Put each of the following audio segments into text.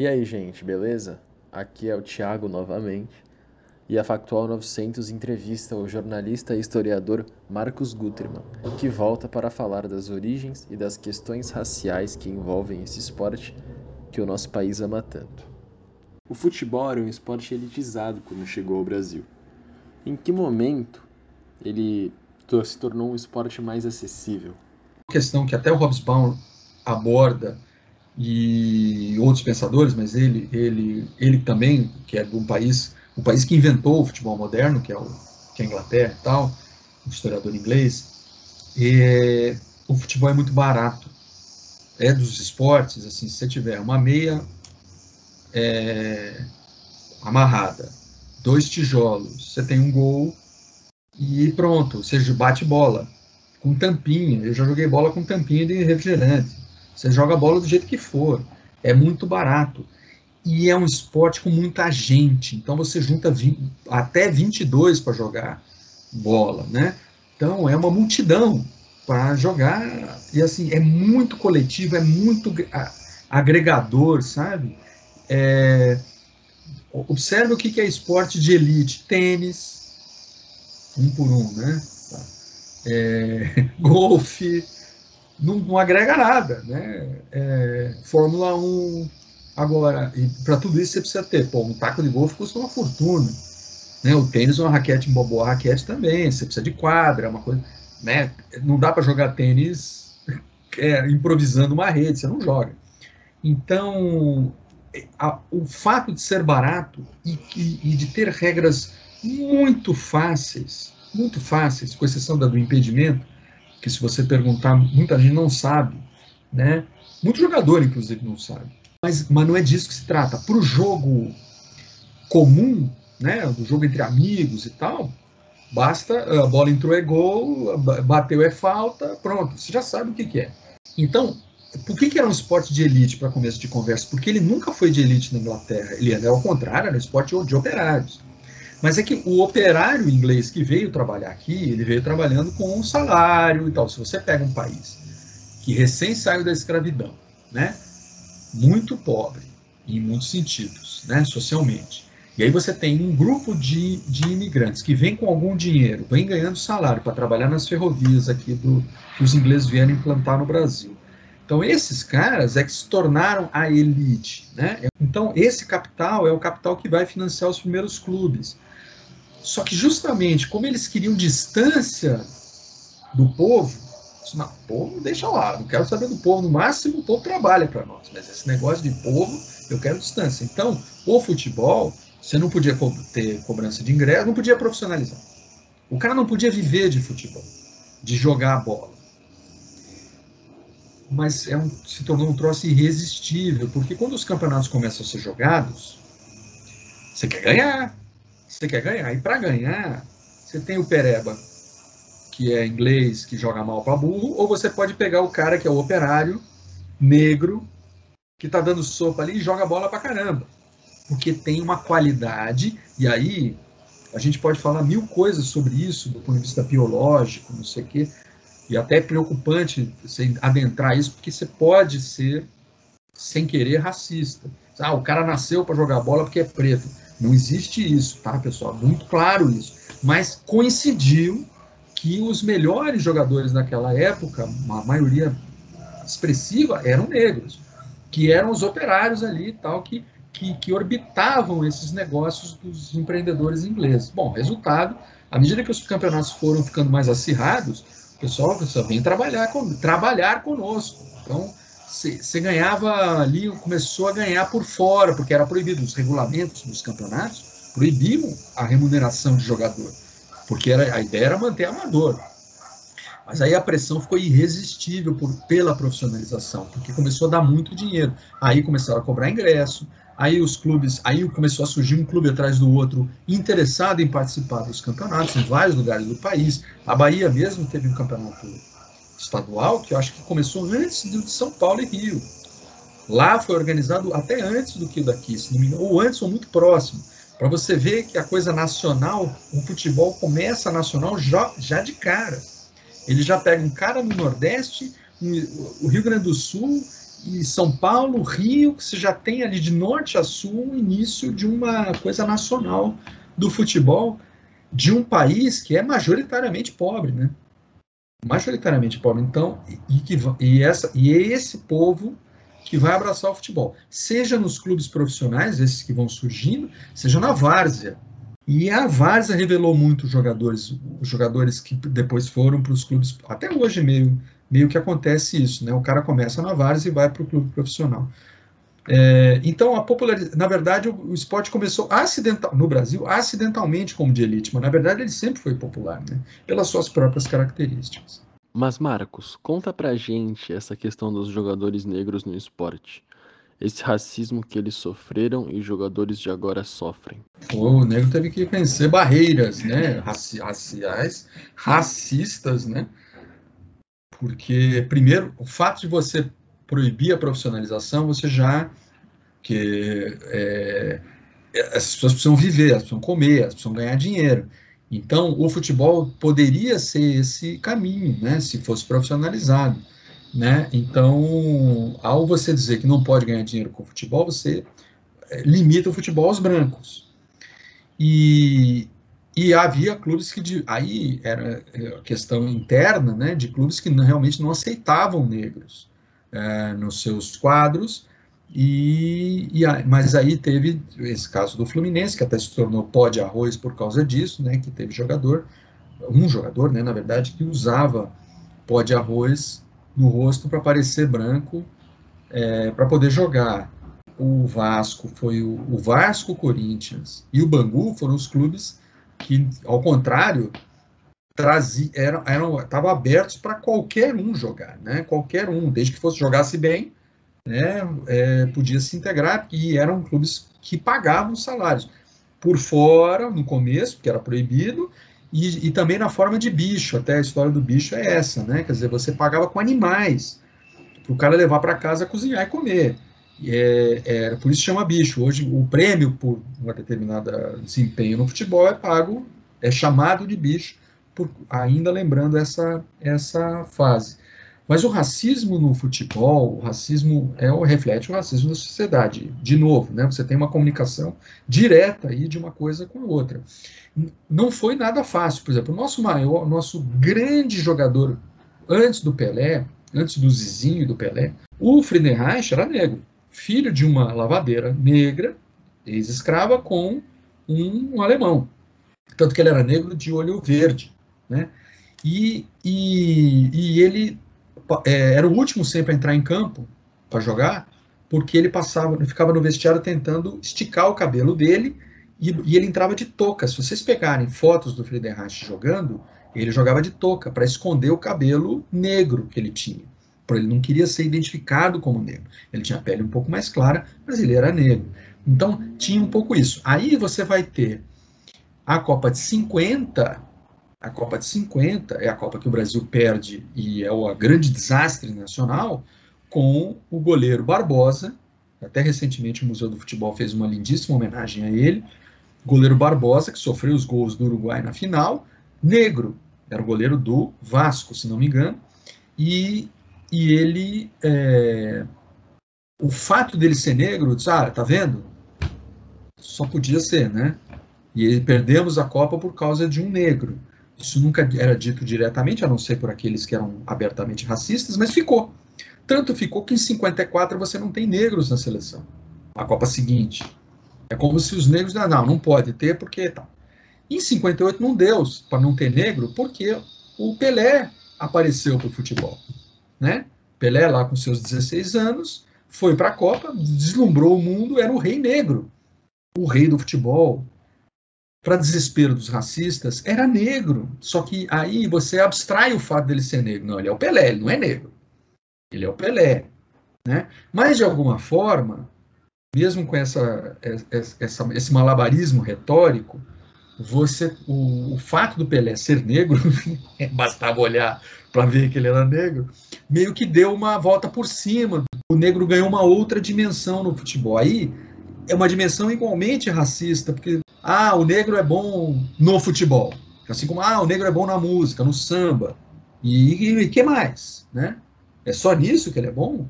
E aí, gente, beleza? Aqui é o Thiago novamente. E a Factual 900 entrevista o jornalista e historiador Marcos Gutermann, que volta para falar das origens e das questões raciais que envolvem esse esporte que o nosso país ama tanto. O futebol era um esporte elitizado quando chegou ao Brasil. Em que momento ele se tornou um esporte mais acessível? Uma questão que até o Hobsbawm aborda e outros pensadores, mas ele, ele, ele também, que é de um país, o país que inventou o futebol moderno, que é, o, que é a Inglaterra e tal, um historiador inglês, e, o futebol é muito barato. É dos esportes, assim, se você tiver uma meia é, amarrada, dois tijolos, você tem um gol e pronto, você bate bola com tampinha. Eu já joguei bola com tampinha de refrigerante. Você joga a bola do jeito que for. É muito barato. E é um esporte com muita gente. Então você junta 20, até 22 para jogar bola, né? Então é uma multidão para jogar. E assim, é muito coletivo, é muito agregador, sabe? É, observe o que é esporte de elite: tênis, um por um, né? É, golfe, não, não agrega nada, né? É, Fórmula 1, agora, para tudo isso você precisa ter, pô, um taco de golfe custa uma fortuna, né? O tênis é uma raquete, uma boa raquete também, você precisa de quadra, uma coisa, né? Não dá para jogar tênis é, improvisando uma rede, você não joga. Então, a, o fato de ser barato e, e, e de ter regras muito fáceis, muito fáceis, com exceção da do impedimento, que se você perguntar, muita gente não sabe, né? Muito jogador, inclusive, não sabe. Mas, mas não é disso que se trata. Para o jogo comum, né, do jogo entre amigos e tal, basta a bola entrou é gol, bateu é falta, pronto, você já sabe o que, que é. Então, por que, que era um esporte de elite para começo de conversa? Porque ele nunca foi de elite na Inglaterra, ele era ao contrário, era um esporte de operários. Mas é que o operário inglês que veio trabalhar aqui, ele veio trabalhando com um salário e tal. Se você pega um país que recém saiu da escravidão, né, muito pobre em muitos sentidos, né, socialmente, e aí você tem um grupo de, de imigrantes que vem com algum dinheiro, vem ganhando salário para trabalhar nas ferrovias aqui do que os ingleses vieram implantar no Brasil. Então esses caras é que se tornaram a elite, né? Então esse capital é o capital que vai financiar os primeiros clubes. Só que justamente como eles queriam distância do povo, disse, não, povo deixa lá, não quero saber do povo, no máximo o povo trabalha para nós, mas esse negócio de povo, eu quero distância. Então, o futebol, você não podia ter cobrança de ingresso, não podia profissionalizar. O cara não podia viver de futebol, de jogar a bola. Mas é um, se tornou um troço irresistível, porque quando os campeonatos começam a ser jogados, você quer ganhar, você quer ganhar. E para ganhar, você tem o Pereba, que é inglês, que joga mal para burro, ou você pode pegar o cara que é o operário, negro, que está dando sopa ali e joga bola para caramba. Porque tem uma qualidade, e aí a gente pode falar mil coisas sobre isso, do ponto de vista biológico, não sei o quê, e até é preocupante você adentrar isso, porque você pode ser, sem querer, racista. Ah, o cara nasceu para jogar bola porque é preto. Não existe isso, tá, pessoal? Muito claro isso. Mas coincidiu que os melhores jogadores naquela época, a maioria expressiva, eram negros, que eram os operários ali e tal, que, que, que orbitavam esses negócios dos empreendedores ingleses. Bom, resultado, à medida que os campeonatos foram ficando mais acirrados, o pessoal só vem trabalhar, com, trabalhar conosco. Então, você ganhava ali, começou a ganhar por fora, porque era proibido. Os regulamentos dos campeonatos proibiam a remuneração de jogador, porque era, a ideia era manter amador. Mas aí a pressão ficou irresistível por, pela profissionalização, porque começou a dar muito dinheiro. Aí começaram a cobrar ingresso, aí os clubes, aí começou a surgir um clube atrás do outro interessado em participar dos campeonatos em vários lugares do país. A Bahia mesmo teve um campeonato estadual, que eu acho que começou antes do de São Paulo e Rio. Lá foi organizado até antes do que daqui, se não me engano, ou antes ou muito próximo. Para você ver que a coisa nacional, o futebol começa nacional já, já de cara. Ele já pega um cara no Nordeste, um, o Rio Grande do Sul e São Paulo, Rio, que você já tem ali de norte a sul o início de uma coisa nacional do futebol de um país que é majoritariamente pobre, né? Majoritariamente pobre. Então, e, que, e, essa, e é esse povo que vai abraçar o futebol, seja nos clubes profissionais, esses que vão surgindo, seja na várzea. E a várzea revelou muitos jogadores, os jogadores que depois foram para os clubes, até hoje meio, meio que acontece isso, né? O cara começa na várzea e vai para o clube profissional. É, então, a popularidade, na verdade, o, o, esporte começou acidental, no Brasil, acidentalmente como de elite, mas na verdade ele sempre foi popular, né? Pelas suas próprias características. Mas Marcos, conta pra gente essa questão dos jogadores negros no esporte. Esse racismo que eles sofreram e os jogadores de agora sofrem. O negro teve que vencer barreiras, né? Raci raciais, racistas, né? Porque, primeiro, o fato de você proibir a profissionalização, você já que é, as pessoas precisam viver, elas precisam comer, elas precisam ganhar dinheiro. Então, o futebol poderia ser esse caminho, né, se fosse profissionalizado, né? Então, ao você dizer que não pode ganhar dinheiro com o futebol, você é, limita o futebol aos brancos. E, e havia clubes que aí era é, questão interna, né, de clubes que realmente não aceitavam negros é, nos seus quadros e, e, mas aí teve esse caso do Fluminense, que até se tornou pó de arroz por causa disso, né, que teve jogador, um jogador, né, na verdade, que usava pó de arroz no rosto para parecer branco, é, para poder jogar. O Vasco foi o, o Vasco, Corinthians e o Bangu foram os clubes que, ao contrário, eram, eram, estavam abertos para qualquer um jogar, né? Qualquer um, desde que fosse jogasse bem, né, é, podia se integrar, e eram clubes que pagavam salários. Por fora, no começo, porque era proibido, e, e, também na forma de bicho, até a história do bicho é essa, né? Quer dizer, você pagava com animais, para o cara levar para casa, cozinhar e comer. E é, é, por isso chama bicho. Hoje, o prêmio por uma determinada desempenho no futebol é pago, é chamado de bicho, por, ainda lembrando essa, essa fase. Mas o racismo no futebol, o racismo é o reflete o racismo da sociedade. De novo, né? Você tem uma comunicação direta aí de uma coisa com a outra. Não foi nada fácil. Por exemplo, o nosso maior, nosso grande jogador antes do Pelé, antes do Zizinho e do Pelé, o Friedenreich era negro, filho de uma lavadeira negra, ex-escrava, com um alemão. Tanto que ele era negro de olho verde. Né? E, e, e ele é, era o último sempre a entrar em campo para jogar, porque ele passava, ficava no vestiário tentando esticar o cabelo dele e, e ele entrava de touca. Se vocês pegarem fotos do Friedenreich jogando, ele jogava de touca para esconder o cabelo negro que ele tinha. Ele não queria ser identificado como negro. Ele tinha a pele um pouco mais clara, mas ele era negro. Então tinha um pouco isso. Aí você vai ter a Copa de 50, a Copa de 50 é a Copa que o Brasil perde e é o grande desastre nacional, com o goleiro Barbosa. Até recentemente o Museu do Futebol fez uma lindíssima homenagem a ele. Goleiro Barbosa, que sofreu os gols do Uruguai na final, negro, era o goleiro do Vasco, se não me engano, e, e ele. É, o fato dele ser negro, disse, ah, tá vendo? Só podia ser, né? E perdemos a Copa por causa de um negro. Isso nunca era dito diretamente, a não ser por aqueles que eram abertamente racistas, mas ficou. Tanto ficou que em 54 você não tem negros na seleção. A Copa seguinte. É como se os negros. Não, não, não pode ter, porque tal. Tá. Em 58 não deu para não ter negro, porque o Pelé apareceu para o futebol. Né? Pelé, lá com seus 16 anos, foi para a Copa, deslumbrou o mundo, era o rei negro. O rei do futebol, para desespero dos racistas, era negro. Só que aí você abstrai o fato dele ser negro. Não, ele é o Pelé, ele não é negro. Ele é o Pelé. Né? Mas, de alguma forma, mesmo com essa, essa, esse malabarismo retórico, você, o, o fato do Pelé ser negro, bastava olhar para ver que ele era negro, meio que deu uma volta por cima. O negro ganhou uma outra dimensão no futebol. Aí é uma dimensão igualmente racista, porque ah, o negro é bom no futebol. Assim como, ah, o negro é bom na música, no samba. E que mais? Né? É só nisso que ele é bom?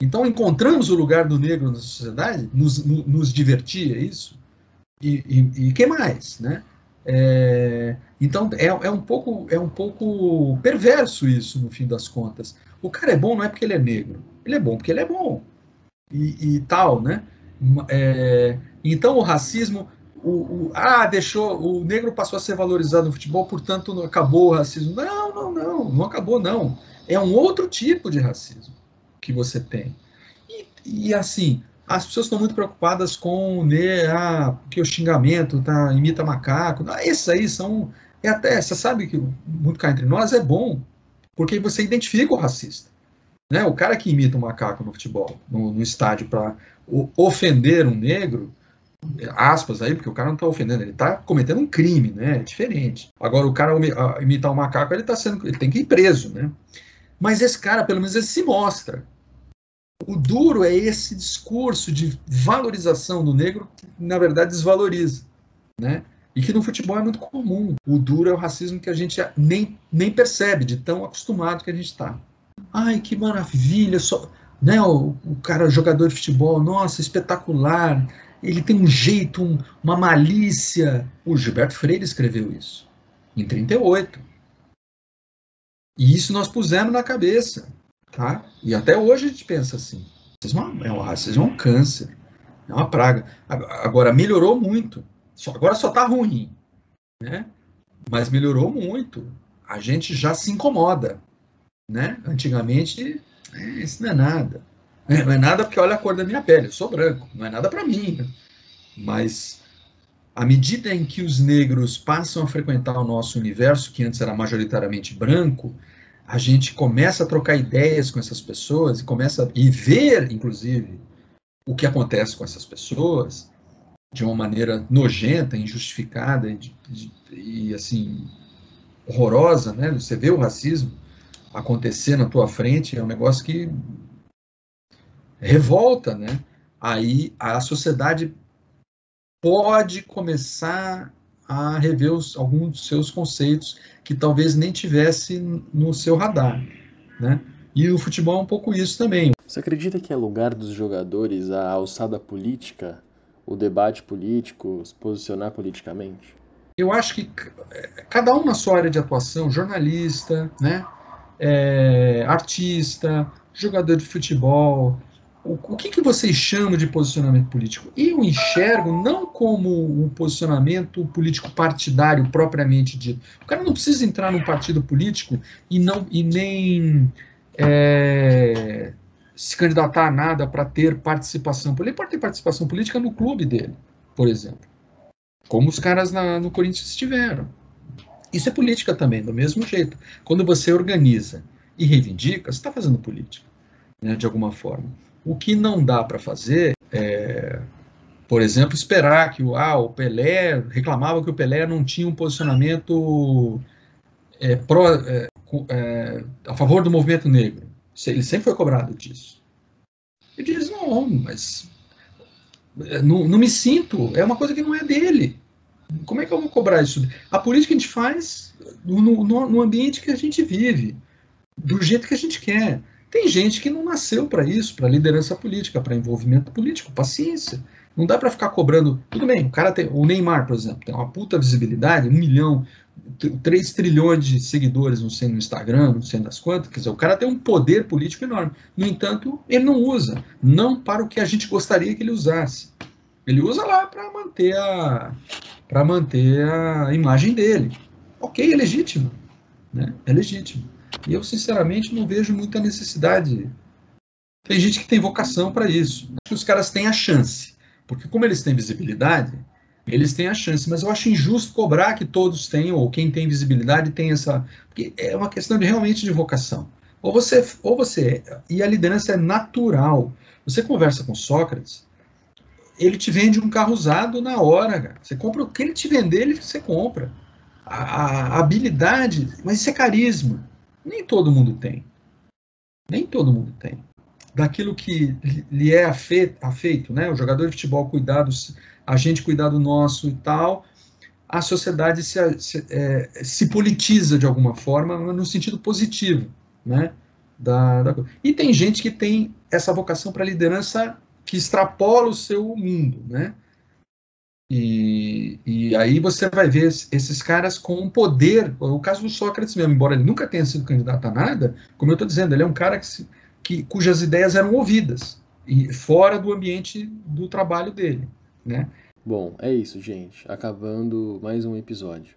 Então encontramos o lugar do negro na sociedade, nos, nos divertia isso, e, e, e que mais, né? É, então é, é, um pouco, é um pouco perverso isso, no fim das contas. O cara é bom não é porque ele é negro, ele é bom porque ele é bom. E, e tal, né? É, então o racismo, o, o, ah, deixou, o negro passou a ser valorizado no futebol, portanto acabou o racismo. Não, não, não, não acabou não. É um outro tipo de racismo que você tem. E, e assim, as pessoas estão muito preocupadas com né, ah, que o xingamento tá, imita macaco. Ah, esses aí são. É até, você sabe que muito cá entre nós é bom, porque você identifica o racista. Né? O cara que imita um macaco no futebol, no, no estádio, para ofender um negro, aspas aí, porque o cara não está ofendendo, ele está cometendo um crime, né? É diferente. Agora, o cara imitar um macaco, ele tá sendo. ele tem que ir preso, né? Mas esse cara, pelo menos, ele se mostra. O duro é esse discurso de valorização do negro que, na verdade, desvaloriza, né? E que no futebol é muito comum. O duro é o racismo que a gente nem, nem percebe, de tão acostumado que a gente está. Ai, que maravilha! Só, né, o, o cara, jogador de futebol, nossa, espetacular! Ele tem um jeito, um, uma malícia. O Gilberto Freire escreveu isso, em 38. E isso nós pusemos na cabeça. Tá? E até hoje a gente pensa assim. É o racismo é um câncer, é uma praga. Agora, melhorou muito. Agora só está ruim. Né? Mas melhorou muito. A gente já se incomoda. Né? Antigamente, é, isso não é nada. É, não é nada porque olha a cor da minha pele, eu sou branco, não é nada para mim. Né? Mas à medida em que os negros passam a frequentar o nosso universo, que antes era majoritariamente branco, a gente começa a trocar ideias com essas pessoas e começa a ver, inclusive, o que acontece com essas pessoas de uma maneira nojenta, injustificada e, de, e assim horrorosa, né? Você vê o racismo acontecer na tua frente é um negócio que revolta, né? Aí a sociedade pode começar a rever os, alguns dos seus conceitos que talvez nem tivesse no seu radar, né? E o futebol é um pouco isso também. Você acredita que é lugar dos jogadores a alçada política, o debate político, se posicionar politicamente? Eu acho que cada um na sua área de atuação, jornalista, né, é, artista, jogador de futebol, o, o que, que vocês chamam de posicionamento político? Eu enxergo não como um posicionamento político partidário propriamente dito. O cara não precisa entrar num partido político e, não, e nem é, se candidatar a nada para ter participação. Ele pode ter participação política no clube dele, por exemplo. Como os caras na, no Corinthians tiveram. Isso é política também, do mesmo jeito. Quando você organiza e reivindica, você está fazendo política, né, de alguma forma. O que não dá para fazer é, por exemplo, esperar que o, ah, o Pelé reclamava que o Pelé não tinha um posicionamento é, é, é, a favor do movimento negro. Ele sempre foi cobrado disso. Ele diz, não, mas é, não, não me sinto, é uma coisa que não é dele. Como é que eu vou cobrar isso? A política a gente faz no, no, no ambiente que a gente vive, do jeito que a gente quer. Tem gente que não nasceu para isso, para liderança política, para envolvimento político, paciência. Não dá para ficar cobrando. Tudo bem, o cara tem. O Neymar, por exemplo, tem uma puta visibilidade, um milhão, três trilhões de seguidores, não sei no Instagram, não sei das quantas. Quer dizer, o cara tem um poder político enorme. No entanto, ele não usa. Não para o que a gente gostaria que ele usasse. Ele usa lá para manter a para manter a imagem dele. Ok, é legítimo. Né? É legítimo. E eu, sinceramente, não vejo muita necessidade. Tem gente que tem vocação para isso. Acho que os caras têm a chance. Porque, como eles têm visibilidade, eles têm a chance. Mas eu acho injusto cobrar que todos tenham, ou quem tem visibilidade tem essa. Porque é uma questão de realmente de vocação. Ou você, ou você. E a liderança é natural. Você conversa com Sócrates, ele te vende um carro usado na hora, cara. Você compra o que ele te vender, ele você compra. A, a habilidade, mas isso é carisma. Nem todo mundo tem. Nem todo mundo tem. Daquilo que lhe é afeito, né? O jogador de futebol cuidado, a gente cuidar do nosso e tal, a sociedade se, se, é, se politiza de alguma forma no sentido positivo, né? da, da, E tem gente que tem essa vocação para liderança que extrapola o seu mundo, né? E, e aí você vai ver esses caras com um poder. O caso do Sócrates mesmo, embora ele nunca tenha sido candidato a nada, como eu estou dizendo, ele é um cara que, que, cujas ideias eram ouvidas e fora do ambiente do trabalho dele, né? Bom, é isso, gente. Acabando mais um episódio.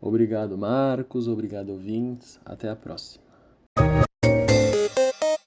Obrigado, Marcos. Obrigado, ouvintes. Até a próxima.